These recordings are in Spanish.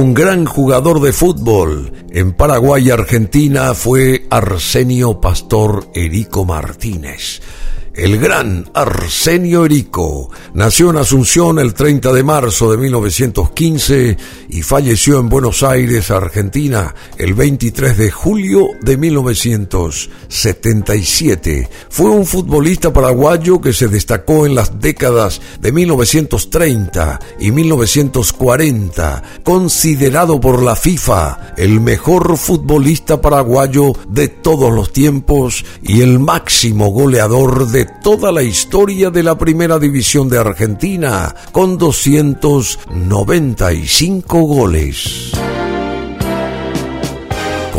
un gran jugador de fútbol. En Paraguay y Argentina fue Arsenio Pastor Erico Martínez el gran Arsenio Erico. Nació en Asunción el 30 de marzo de 1915 y falleció en Buenos Aires, Argentina, el 23 de julio de 1977. Fue un futbolista paraguayo que se destacó en las décadas de 1930 y 1940, considerado por la FIFA el mejor futbolista paraguayo de todos los tiempos y el máximo goleador de toda la historia de la Primera División de Argentina, con 295 goles.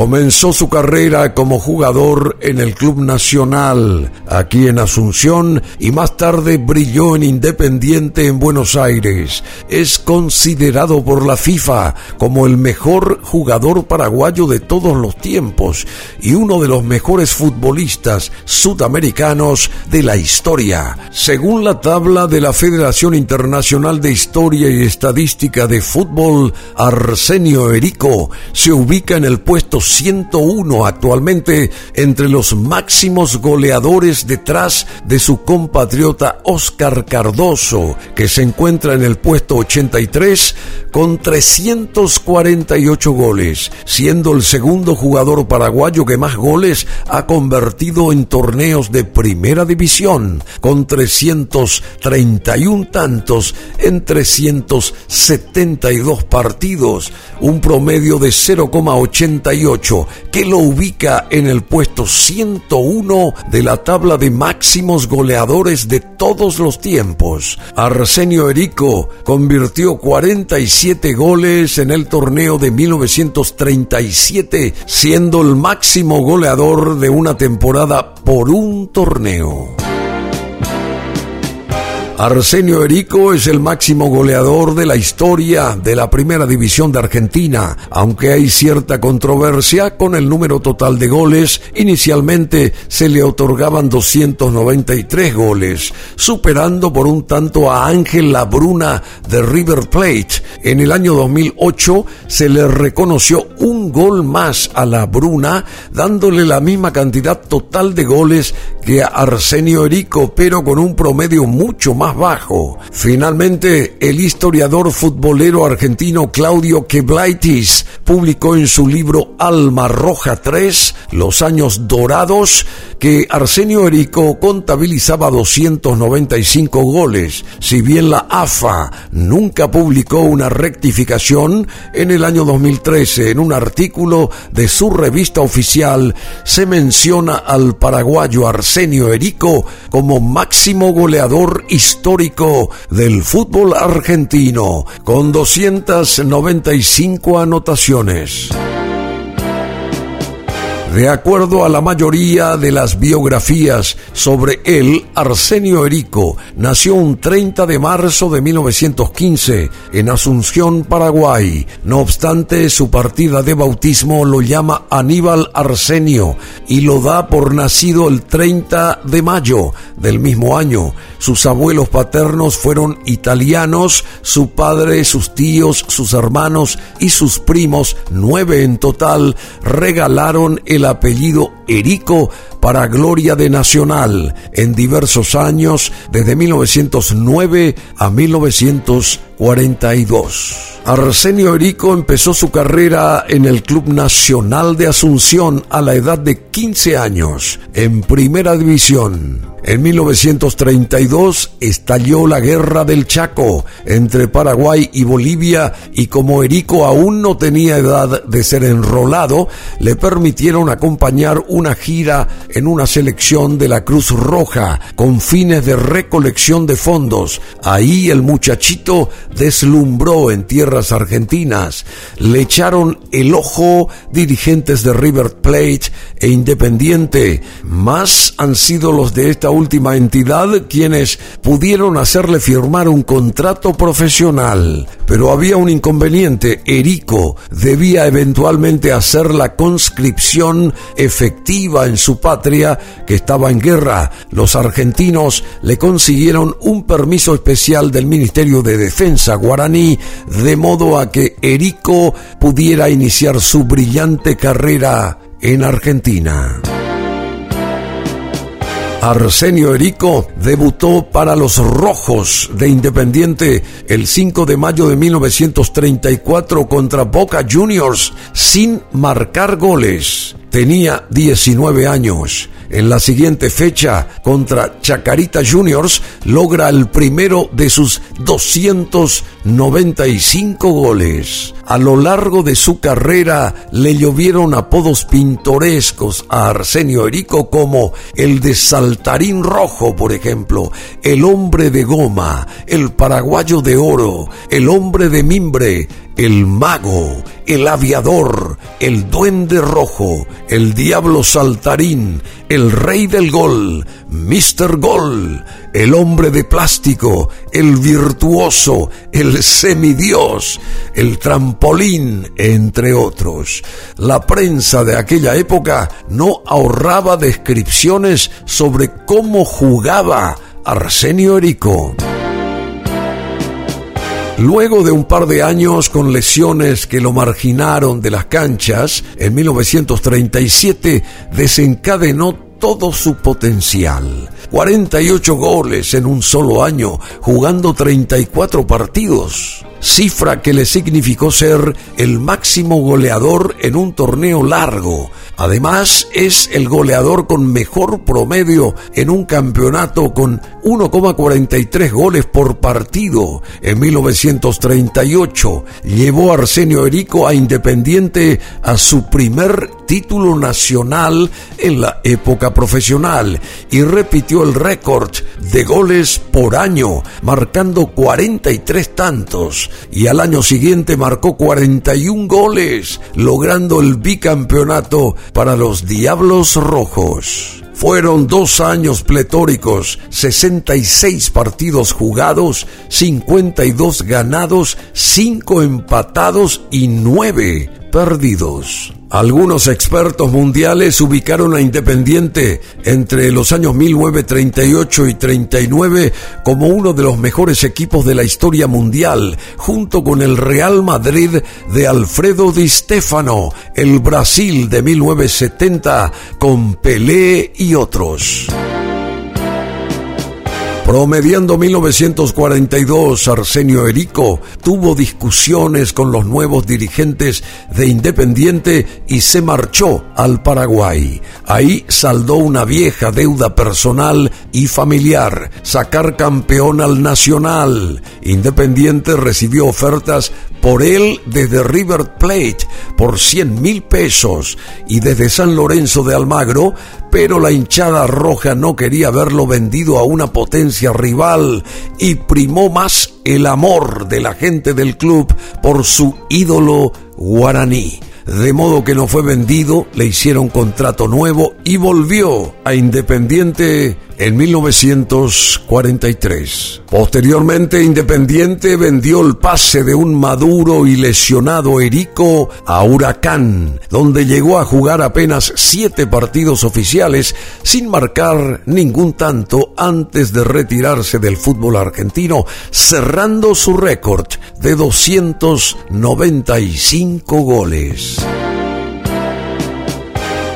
Comenzó su carrera como jugador en el Club Nacional, aquí en Asunción, y más tarde brilló en Independiente en Buenos Aires. Es considerado por la FIFA como el mejor jugador paraguayo de todos los tiempos y uno de los mejores futbolistas sudamericanos de la historia. Según la tabla de la Federación Internacional de Historia y Estadística de Fútbol, Arsenio Erico se ubica en el puesto 101 actualmente entre los máximos goleadores detrás de su compatriota Oscar Cardoso, que se encuentra en el puesto 83 con 348 goles, siendo el segundo jugador paraguayo que más goles ha convertido en torneos de primera división, con 331 tantos en 372 partidos, un promedio de 0,88 que lo ubica en el puesto 101 de la tabla de máximos goleadores de todos los tiempos. Arsenio Erico convirtió 47 goles en el torneo de 1937, siendo el máximo goleador de una temporada por un torneo. Arsenio Erico es el máximo goleador de la historia de la Primera División de Argentina, aunque hay cierta controversia con el número total de goles. Inicialmente se le otorgaban 293 goles, superando por un tanto a Ángel Labruna de River Plate. En el año 2008 se le reconoció un gol más a Labruna, dándole la misma cantidad total de goles que a Arsenio Erico, pero con un promedio mucho más bajo. Finalmente, el historiador futbolero argentino Claudio Queblaitis publicó en su libro Alma Roja 3, Los años dorados, que Arsenio Erico contabilizaba 295 goles. Si bien la AFA nunca publicó una rectificación, en el año 2013, en un artículo de su revista oficial, se menciona al paraguayo Arsenio Erico como máximo goleador histórico histórico del fútbol argentino, con 295 anotaciones. De acuerdo a la mayoría de las biografías sobre él, Arsenio Erico nació un 30 de marzo de 1915 en Asunción, Paraguay. No obstante, su partida de bautismo lo llama Aníbal Arsenio y lo da por nacido el 30 de mayo del mismo año. Sus abuelos paternos fueron italianos, su padre, sus tíos, sus hermanos y sus primos, nueve en total, regalaron el el apellido Erico para gloria de Nacional en diversos años desde 1909 a 1942. Arsenio Erico empezó su carrera en el Club Nacional de Asunción a la edad de 15 años en Primera División. En 1932 estalló la Guerra del Chaco entre Paraguay y Bolivia y como Erico aún no tenía edad de ser enrolado, le permitieron acompañar una gira en una selección de la Cruz Roja con fines de recolección de fondos. Ahí el muchachito deslumbró en tierras argentinas. Le echaron el ojo dirigentes de River Plate e Independiente. Más han sido los de esta última entidad quienes pudieron hacerle firmar un contrato profesional Pero había un inconveniente. Erico debía eventualmente hacer la conscripción efectiva en su patria, que estaba en guerra. Los argentinos le consiguieron un permiso especial del Ministerio de Defensa guaraní, de modo a que Erico pudiera iniciar su brillante carrera en Argentina. Arsenio Erico debutó para los Rojos de Independiente el 5 de mayo de 1934 contra Boca Juniors sin marcar goles. Tenía 19 años. En la siguiente fecha, contra Chacarita Juniors, logra el primero de sus 295 goles. A lo largo de su carrera le llovieron apodos pintorescos a Arsenio Erico como el de Saltarín Rojo, por ejemplo, el hombre de goma, el paraguayo de oro, el hombre de mimbre, el mago, el aviador, el duende rojo, el diablo saltarín, el rey del gol, Mr. Gol, el hombre de plástico, el virtuoso, el semidios, el trampolín, entre otros. La prensa de aquella época no ahorraba descripciones sobre cómo jugaba Arsenio Erico. Luego de un par de años con lesiones que lo marginaron de las canchas, en 1937 desencadenó todo su potencial. 48 goles en un solo año, jugando 34 partidos cifra que le significó ser el máximo goleador en un torneo largo. Además, es el goleador con mejor promedio en un campeonato con 1,43 goles por partido. En 1938 llevó Arsenio Erico a Independiente a su primer título nacional en la época profesional y repitió el récord de goles por año, marcando 43 tantos y al año siguiente marcó 41 goles, logrando el bicampeonato para los Diablos Rojos. Fueron dos años pletóricos, 66 partidos jugados, 52 ganados, 5 empatados y 9 perdidos. Algunos expertos mundiales ubicaron a Independiente entre los años 1938 y 39 como uno de los mejores equipos de la historia mundial, junto con el Real Madrid de Alfredo Di Stefano, el Brasil de 1970 con Pelé y otros. Promediando 1942, Arsenio Erico tuvo discusiones con los nuevos dirigentes de Independiente y se marchó al Paraguay. Ahí saldó una vieja deuda personal y familiar, sacar campeón al Nacional. Independiente recibió ofertas por él desde River Plate por 100 mil pesos y desde San Lorenzo de Almagro, pero la hinchada roja no quería verlo vendido a una potencia rival y primó más el amor de la gente del club por su ídolo guaraní de modo que no fue vendido, le hicieron contrato nuevo y volvió a Independiente en 1943. Posteriormente, Independiente vendió el pase de un maduro y lesionado Erico a Huracán, donde llegó a jugar apenas siete partidos oficiales sin marcar ningún tanto antes de retirarse del fútbol argentino, cerrando su récord de 295 goles.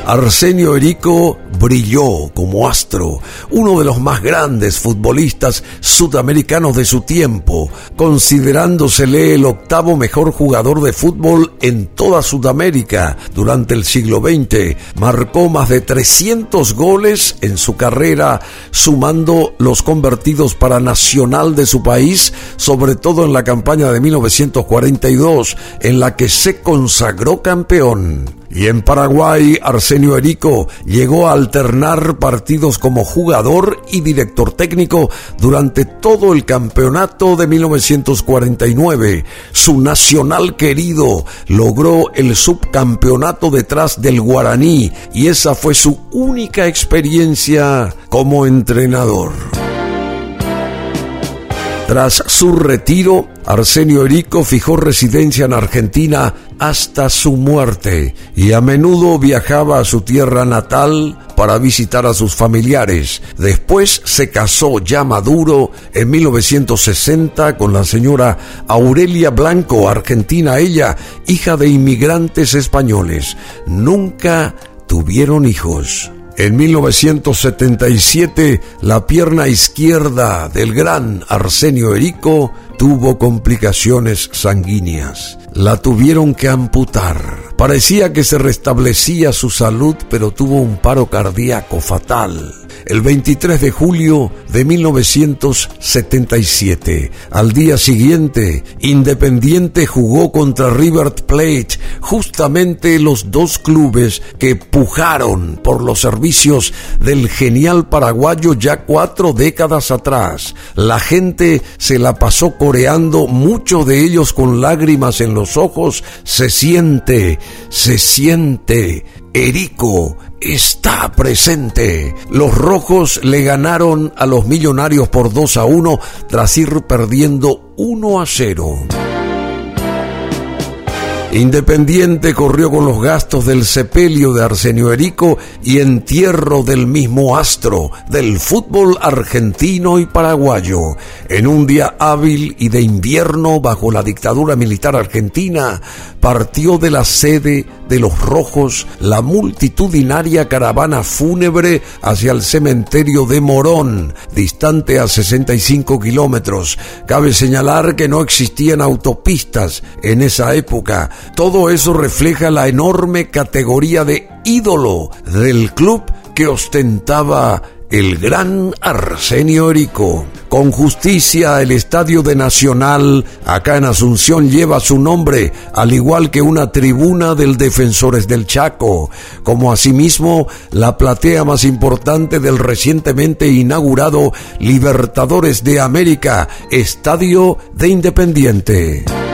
Arsenio Erico brilló como astro, uno de los más grandes futbolistas sudamericanos de su tiempo, considerándosele el octavo mejor jugador de fútbol en toda Sudamérica durante el siglo XX. Marcó más de 300 goles en su carrera, sumando los convertidos para Nacional de su país, sobre todo en la campaña de 1942, en la que se consagró campeón. Y en Paraguay, Arsenio Erico llegó a alternar partidos como jugador y director técnico durante todo el campeonato de 1949. Su nacional querido logró el subcampeonato detrás del Guaraní y esa fue su única experiencia como entrenador. Tras su retiro, Arsenio Erico fijó residencia en Argentina hasta su muerte y a menudo viajaba a su tierra natal para visitar a sus familiares. Después se casó ya maduro en 1960 con la señora Aurelia Blanco, argentina ella, hija de inmigrantes españoles. Nunca tuvieron hijos. En 1977, la pierna izquierda del gran Arsenio Erico tuvo complicaciones sanguíneas. La tuvieron que amputar. Parecía que se restablecía su salud, pero tuvo un paro cardíaco fatal el 23 de julio de 1977. Al día siguiente, Independiente jugó contra River Plate, justamente los dos clubes que pujaron por los servicios del genial paraguayo ya cuatro décadas atrás. La gente se la pasó coreando, muchos de ellos con lágrimas en los ojos. Se siente, se siente. Erico está presente. Los rojos le ganaron a los millonarios por 2 a 1 tras ir perdiendo 1 a 0. Independiente corrió con los gastos del sepelio de Arsenio Erico y entierro del mismo astro del fútbol argentino y paraguayo. En un día hábil y de invierno bajo la dictadura militar argentina, partió de la sede de los Rojos la multitudinaria caravana fúnebre hacia el cementerio de Morón, distante a 65 kilómetros. Cabe señalar que no existían autopistas en esa época. Todo eso refleja la enorme categoría de ídolo del club que ostentaba el gran Arsenio Erico. Con justicia, el estadio de Nacional, acá en Asunción, lleva su nombre, al igual que una tribuna del Defensores del Chaco, como asimismo la platea más importante del recientemente inaugurado Libertadores de América, Estadio de Independiente.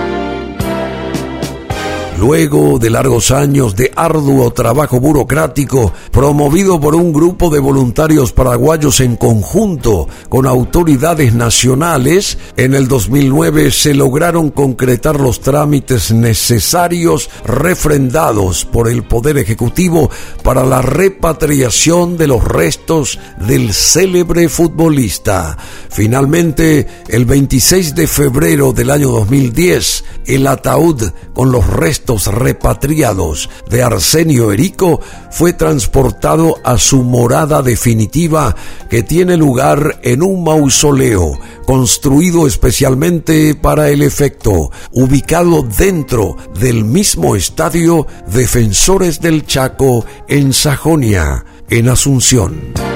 Luego de largos años de arduo trabajo burocrático, promovido por un grupo de voluntarios paraguayos en conjunto con autoridades nacionales, en el 2009 se lograron concretar los trámites necesarios refrendados por el Poder Ejecutivo para la repatriación de los restos del célebre futbolista. Finalmente, el 26 de febrero del año 2010, el ataúd con los restos repatriados de Arsenio Erico fue transportado a su morada definitiva que tiene lugar en un mausoleo construido especialmente para el efecto, ubicado dentro del mismo estadio Defensores del Chaco en Sajonia, en Asunción.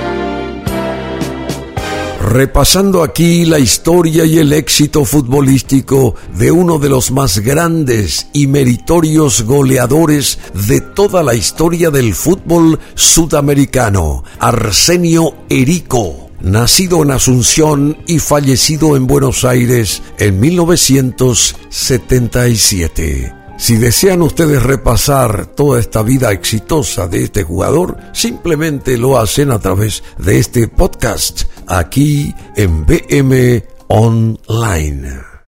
Repasando aquí la historia y el éxito futbolístico de uno de los más grandes y meritorios goleadores de toda la historia del fútbol sudamericano, Arsenio Erico, nacido en Asunción y fallecido en Buenos Aires en 1977. Si desean ustedes repasar toda esta vida exitosa de este jugador, simplemente lo hacen a través de este podcast aquí en BM Online.